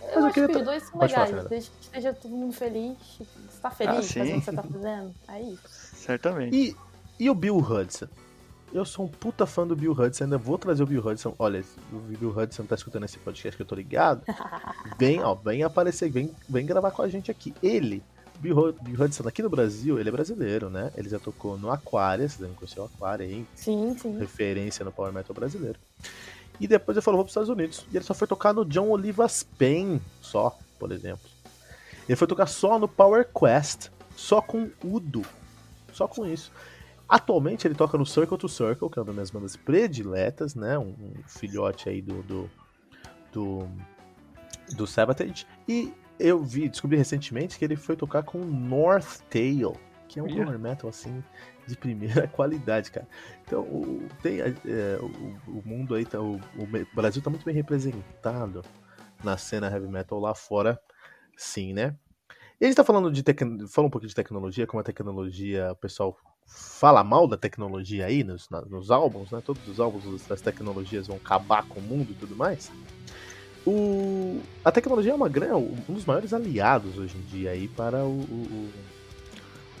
Eu eu acho que os dois são falar, legais, desde que esteja todo mundo feliz. Você tá feliz Ah, fazendo o que você tá fazendo? É isso. Certamente. E, e o Bill Hudson? Eu sou um puta fã do Bill Hudson, ainda vou trazer o Bill Hudson. Olha, o Bill Hudson tá escutando esse podcast que eu tô ligado. Vem, ó, vem aparecer, vem, vem gravar com a gente aqui. Ele, Bill, Bill Hudson, aqui no Brasil, ele é brasileiro, né? Ele já tocou no Aquária, vocês devem conhecer o Aquária aí, Sim, sim. referência no Power Metal brasileiro. E depois ele falou, vou pros Estados Unidos. E ele só foi tocar no John Olivas Pen, só, por exemplo. Ele foi tocar só no Power Quest, só com Udo. Só com isso. Atualmente ele toca no Circle to Circle, que é uma das minhas bandas prediletas, né? Um, um filhote aí do, do, do, do Sabotage. E eu vi, descobri recentemente que ele foi tocar com North Tail, que é um power metal assim de primeira qualidade, cara. Então, o, tem, é, o, o mundo aí, tá, o, o Brasil tá muito bem representado na cena heavy metal lá fora, sim, né? E a gente tá falando de tecno... fala um pouquinho de tecnologia, como a tecnologia, o pessoal fala mal da tecnologia aí nos, na- nos álbuns, né? Todos os álbuns das tecnologias vão acabar com o mundo e tudo mais. O... A tecnologia é uma um dos maiores aliados hoje em dia aí para o, o-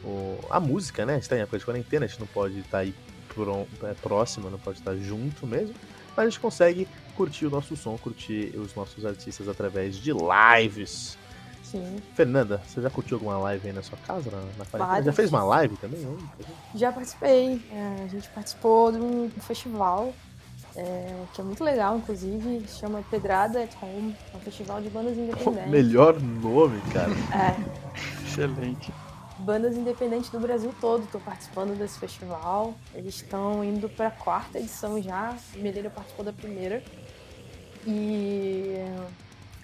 o- a música, né? A gente tá em época de quarentena, a gente não pode estar aí pró- é, próximo, não pode estar junto mesmo, mas a gente consegue curtir o nosso som, curtir os nossos artistas através de lives. Sim. Fernanda, você já curtiu alguma live aí na sua casa, na, na quarentena? Já fez uma live também? Já participei. É, a gente participou de um festival é, que é muito legal, inclusive, chama Pedrada at Home. É um festival de bandas independentes. Melhor nome, cara. É, Excelente. bandas independentes do Brasil todo estão participando desse festival. Eles estão indo para a quarta edição já. Meleira participou da primeira. E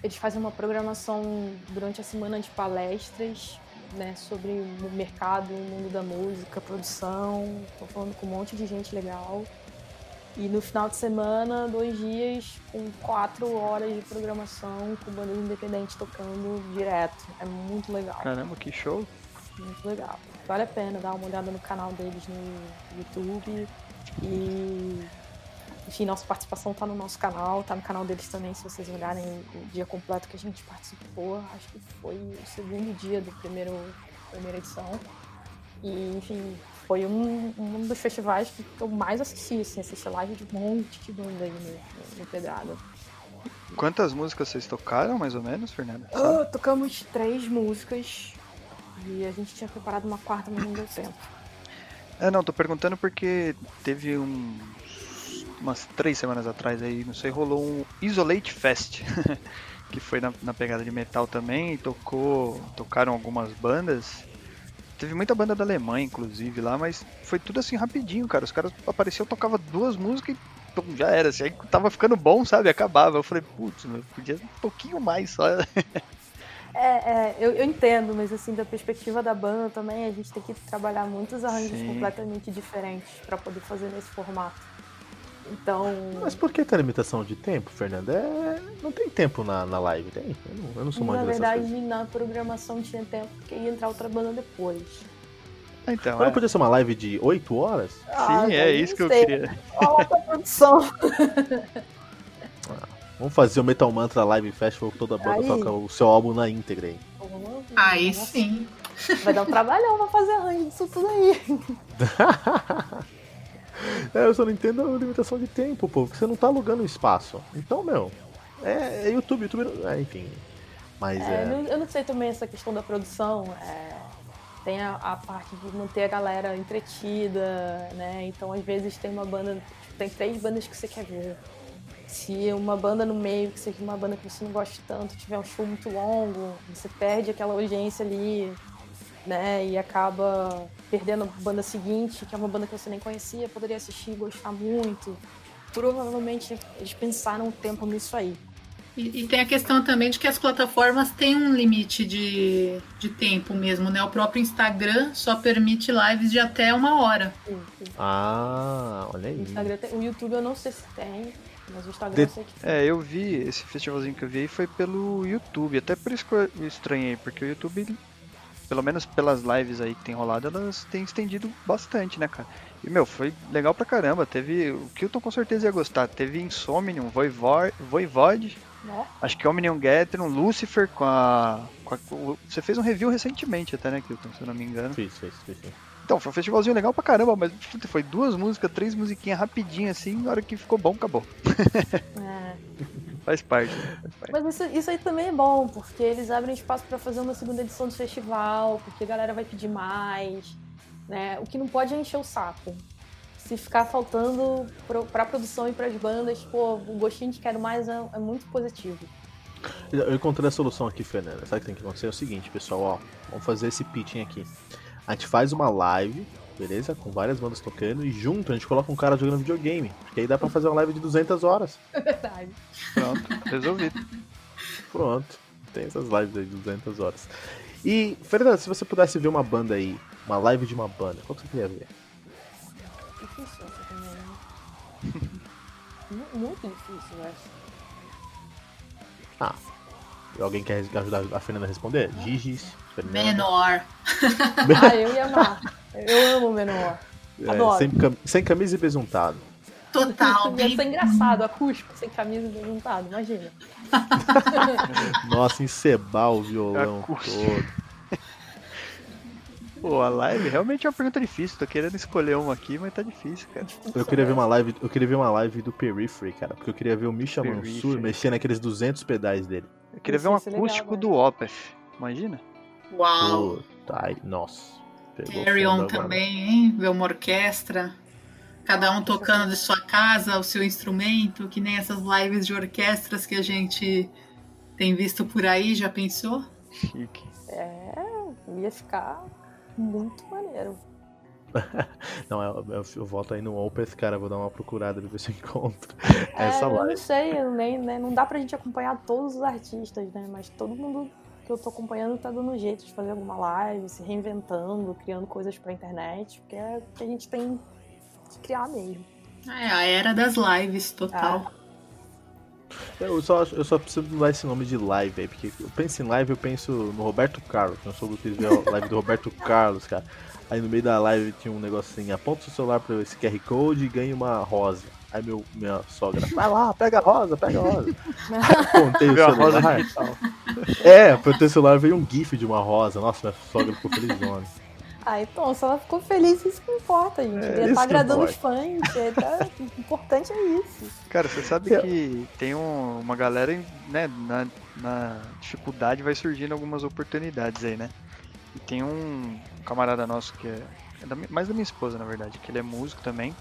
eles fazem uma programação durante a semana de palestras né, sobre o mercado, o mundo da música, produção. Estão falando com um monte de gente legal. E no final de semana, dois dias com quatro horas de programação com bandas independentes tocando direto. É muito legal. Caramba, que show. Muito legal. Vale a pena dar uma olhada no canal deles no YouTube. E. Enfim, nossa participação tá no nosso canal, tá no canal deles também, se vocês olharem o dia completo que a gente participou. Acho que foi o segundo dia do primeiro primeira edição. E, enfim, foi um, um dos festivais que eu mais assisti, assim, assisti live de um monte de banda aí no, no Pedrada. Quantas músicas vocês tocaram, mais ou menos, Fernanda? Ah, tocamos três músicas e a gente tinha preparado uma quarta, mas não deu tempo. É, não, tô perguntando porque teve um, umas três semanas atrás aí, não sei, rolou um Isolate Fest, que foi na, na pegada de metal também, e tocou, tocaram algumas bandas. Teve muita banda da Alemanha, inclusive, lá, mas foi tudo assim rapidinho, cara. Os caras apareciam, tocava duas músicas e pum, já era. Assim, aí tava ficando bom, sabe? Acabava. Eu falei, putz, meu, podia um pouquinho mais só. É, é, eu, eu entendo, mas assim, da perspectiva da banda também, a gente tem que trabalhar muitos arranjos Sim. completamente diferentes para poder fazer nesse formato. Então, Mas por que tem limitação de tempo, Fernanda? É... Não tem tempo na, na live, tem? Eu não, eu não sou na mais dessas verdade, coisas. na programação tinha tempo porque ia entrar outra banda depois. Então, Mas não é. podia ser uma live de 8 horas? Sim, é isso que eu queria. Olha a produção. Vamos fazer o Metal Mantra Live Festival, toda a banda Aí. toca o seu álbum na íntegra aí. Aí sim. Vai dar um trabalhão pra fazer arranjo disso tudo aí. É, eu só não entendo a limitação de tempo, pô, porque você não tá alugando espaço. Então, meu, é, é YouTube, YouTube. É, enfim. Mas É, é. não- eu não sei também essa questão da produção. é, tem a, a parte de manter a galera entretida, né? Então, às vezes, tem uma banda. tipo, tem três bandas que você quer ver. Se uma banda no meio, que seja uma banda que você não gosta tanto, tiver um show muito longo, você perde aquela audiência ali, né? E acaba perdendo a banda seguinte, que é uma banda que você nem conhecia, poderia assistir e gostar muito. Provavelmente eles pensaram o tempo nisso aí. E, e, tem a questão também de que as plataformas têm um limite de, de tempo mesmo, né? O próprio Instagram só permite lives de até uma hora. Sim, sim. Ah, olha aí. O, tem, o, YouTube eu não sei se tem, mas o Instagram de... eu sei que tem. É, eu vi, esse festivalzinho que eu vi foi pelo YouTube, até por isso que eu estranhei, porque o YouTube, pelo menos pelas lives aí que tem rolado, elas têm estendido bastante, né, cara? E, meu, foi legal pra caramba. Teve. O Kilton com certeza ia gostar. Teve Insomnium, Voivod, Voivod acho que Omnium Gathering, Lucifer com a, com a, Você fez um review recentemente até, né, Kilton? Se eu não me engano. Fiz, fiz, fiz. Então, foi um festivalzinho legal pra caramba, mas foi duas músicas, três musiquinhas rapidinho assim, na hora que ficou bom, acabou. É. faz, parte, né? faz parte. Mas isso, isso aí também é bom, porque eles abrem espaço para fazer uma segunda edição do festival, porque a galera vai pedir mais. Né? O que não pode é encher o saco. Se ficar faltando para a produção e para as bandas, pô, o gostinho de quero mais é, é, muito positivo. Eu encontrei a solução aqui, Fernanda. Sabe o que tem que acontecer? É o seguinte, pessoal, ó, vamos fazer esse pitching aqui. A gente faz uma live, beleza? Com várias bandas tocando e junto a gente coloca um cara jogando videogame. Porque aí dá pra fazer uma live de 200 horas. Verdade. Pronto, resolvido. Pronto, tem essas lives aí de 200 horas. E, Fernanda, se você pudesse ver uma banda aí uma live de uma banda. Qual que você queria ver? Difícil essa também. Muito difícil, eu acho. Ah. Alguém quer ajudar a Fernanda a responder? Gigi's, Fernanda. Menor. ah, eu ia amar. Eu amo menor. É, sem, cam sem camisa e besuntado. Total. Ia ser engraçado, acústico, sem camisa e besuntado, imagina. Nossa, encebar o violão todo. Pô, a live realmente é uma pergunta difícil. Tô querendo escolher uma aqui, mas tá difícil, cara. Eu queria ver uma live, eu queria ver uma live do Periphery, cara, porque eu queria ver o Misha Mansur mexendo naqueles 200 pedais dele. Eu queria ver um acústico legal, do Opeth. Imagina? Uau. Tá, nossa. Carry-on também, hein? Ver uma orquestra. Cada um tocando de sua casa o seu instrumento, que nem essas lives de orquestras que a gente tem visto por aí, já pensou? Chique. É, ia ficar muito maneiro. não, eu, eu, eu, volto aí no Opeth, cara, vou dar uma procurada pra ver se eu encontro é, essa live. Eu não sei, nem, né, não dá pra gente acompanhar todos os artistas, né? Mas todo mundo que eu tô acompanhando tá dando jeito de fazer alguma live, se reinventando, criando coisas pra internet, porque é o que a gente tem que criar mesmo. É, a era das lives, total. É. Eu só, eu só preciso mudar esse nome de live aí, porque eu penso em live, eu penso no Roberto Carlos, que eu sou que ver a live do Roberto Carlos, cara. Aí no meio da live tinha um negocinho, aponta o seu celular para esse QR Code e ganha uma rosa. Aí meu, minha sogra, vai lá, pega a rosa, pega a rosa. Apontei o celular. É, apontei o celular veio um gif de uma rosa. Nossa, minha sogra ficou felizona. Ah, então, se ela ficou feliz, isso que importa, gente. É, Ele tá agradando os fãs. É, tá... o importante é isso. Cara, você sabe que tem um, uma galera, né, na, na dificuldade vai surgindo algumas oportunidades aí, né? E tem um camarada nosso que é, é da, mais da minha esposa, na verdade, que ele é músico também.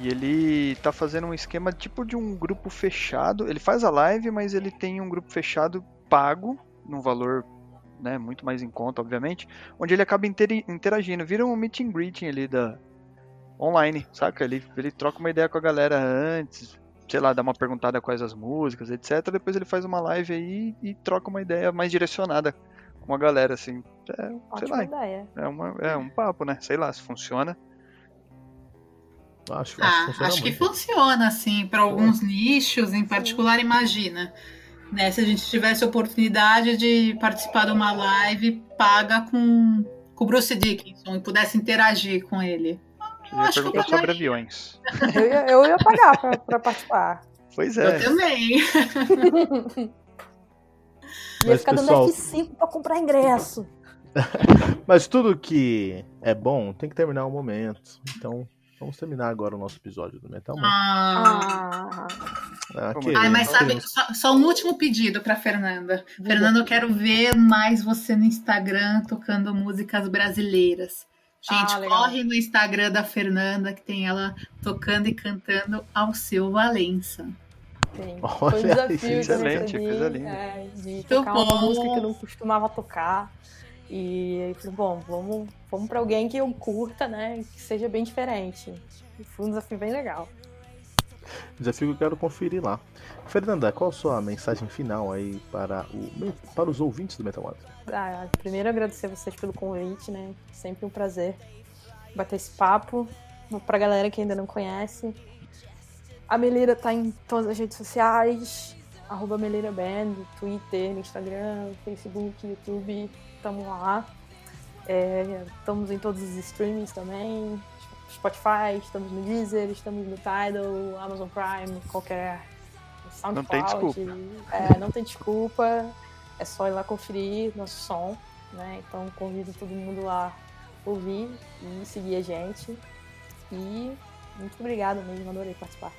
E ele tá fazendo um esquema tipo de um grupo fechado. Ele faz a live, mas ele tem um grupo fechado pago, num valor né, muito mais em conta, obviamente, onde ele acaba interagindo, vira um meet and greeting ali da online, saca? Ele, ele troca uma ideia com a galera antes, sei lá, dá uma perguntada quais as músicas, etc. Depois ele faz uma live aí e troca uma ideia mais direcionada com a galera, assim. É, sei lá. Ideia. É, uma, é um papo, né? Sei lá se funciona. Acho, ah, acho, que funciona, acho que funciona assim, para alguns nichos em particular, imagina né, se a gente tivesse oportunidade de participar de uma live paga com, com o Bruce Dickinson e pudesse interagir com ele. Você ia perguntar sobre aviões. Eu ia, eu ia pagar para participar. Pois é. Eu também. ia Mas, ficar pessoal... dando F5 para comprar ingresso. Mas tudo que é bom tem que terminar um momento. Então, Vamos terminar agora o nosso episódio do Metal Man. Ah. ah Ai, mas sabe, só, só, um último pedido para Fernanda. Fernanda, eu quero ver mais você no Instagram tocando músicas brasileiras. Gente, ah, corre no Instagram da Fernanda, que tem ela tocando e cantando ao seu Valença. Tem. Foi um desafio excelente, coisa linda. É, de tocar uma música que eu não costumava tocar. E aí falei, bom, vamos, vamos para alguém que eu curta, né? Que seja bem diferente. E foi um desafio bem legal. Desafio que eu quero conferir lá. Fernanda, qual a sua mensagem final aí para, o, para os ouvintes do Mantra? Ah, primeiro agradecer vocês pelo convite, né? Sempre um prazer bater esse papo. Pra galera que ainda não conhece, a Melira tá em todas as redes sociais, arroba Melira Band, Twitter, Instagram, Facebook, YouTube, estamos lá. É, estamos em todos os streamings também, Spotify, estamos no Deezer, estamos no Tidal, Amazon Prime, qualquer SoundCloud. Não tem desculpa. É, não tem desculpa, é só ir lá conferir nosso som, né? Então convido todo mundo lá ouvir e seguir a gente. E muito obrigada mesmo, adorei participar.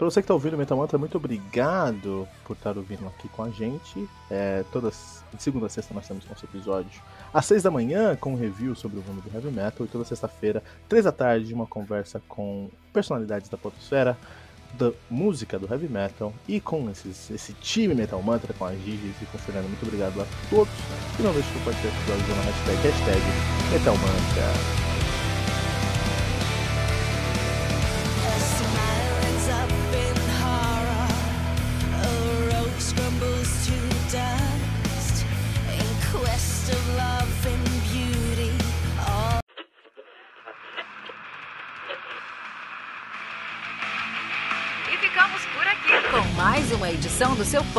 Para você que está ouvindo o Metal Mantra, muito obrigado por estar ouvindo aqui com a gente. É, todas, segunda a sexta nós temos nosso episódio às seis da manhã com um review sobre o mundo do heavy metal e toda sexta-feira, três da tarde, uma conversa com personalidades da podosfera, da música do heavy metal e com esses, esse time Metal Mantra, com a Gigi e com o Fernando. Muito obrigado a todos. E não deixe de compartilhar o episódio usando a hashtag, hashtag Metal Mantra.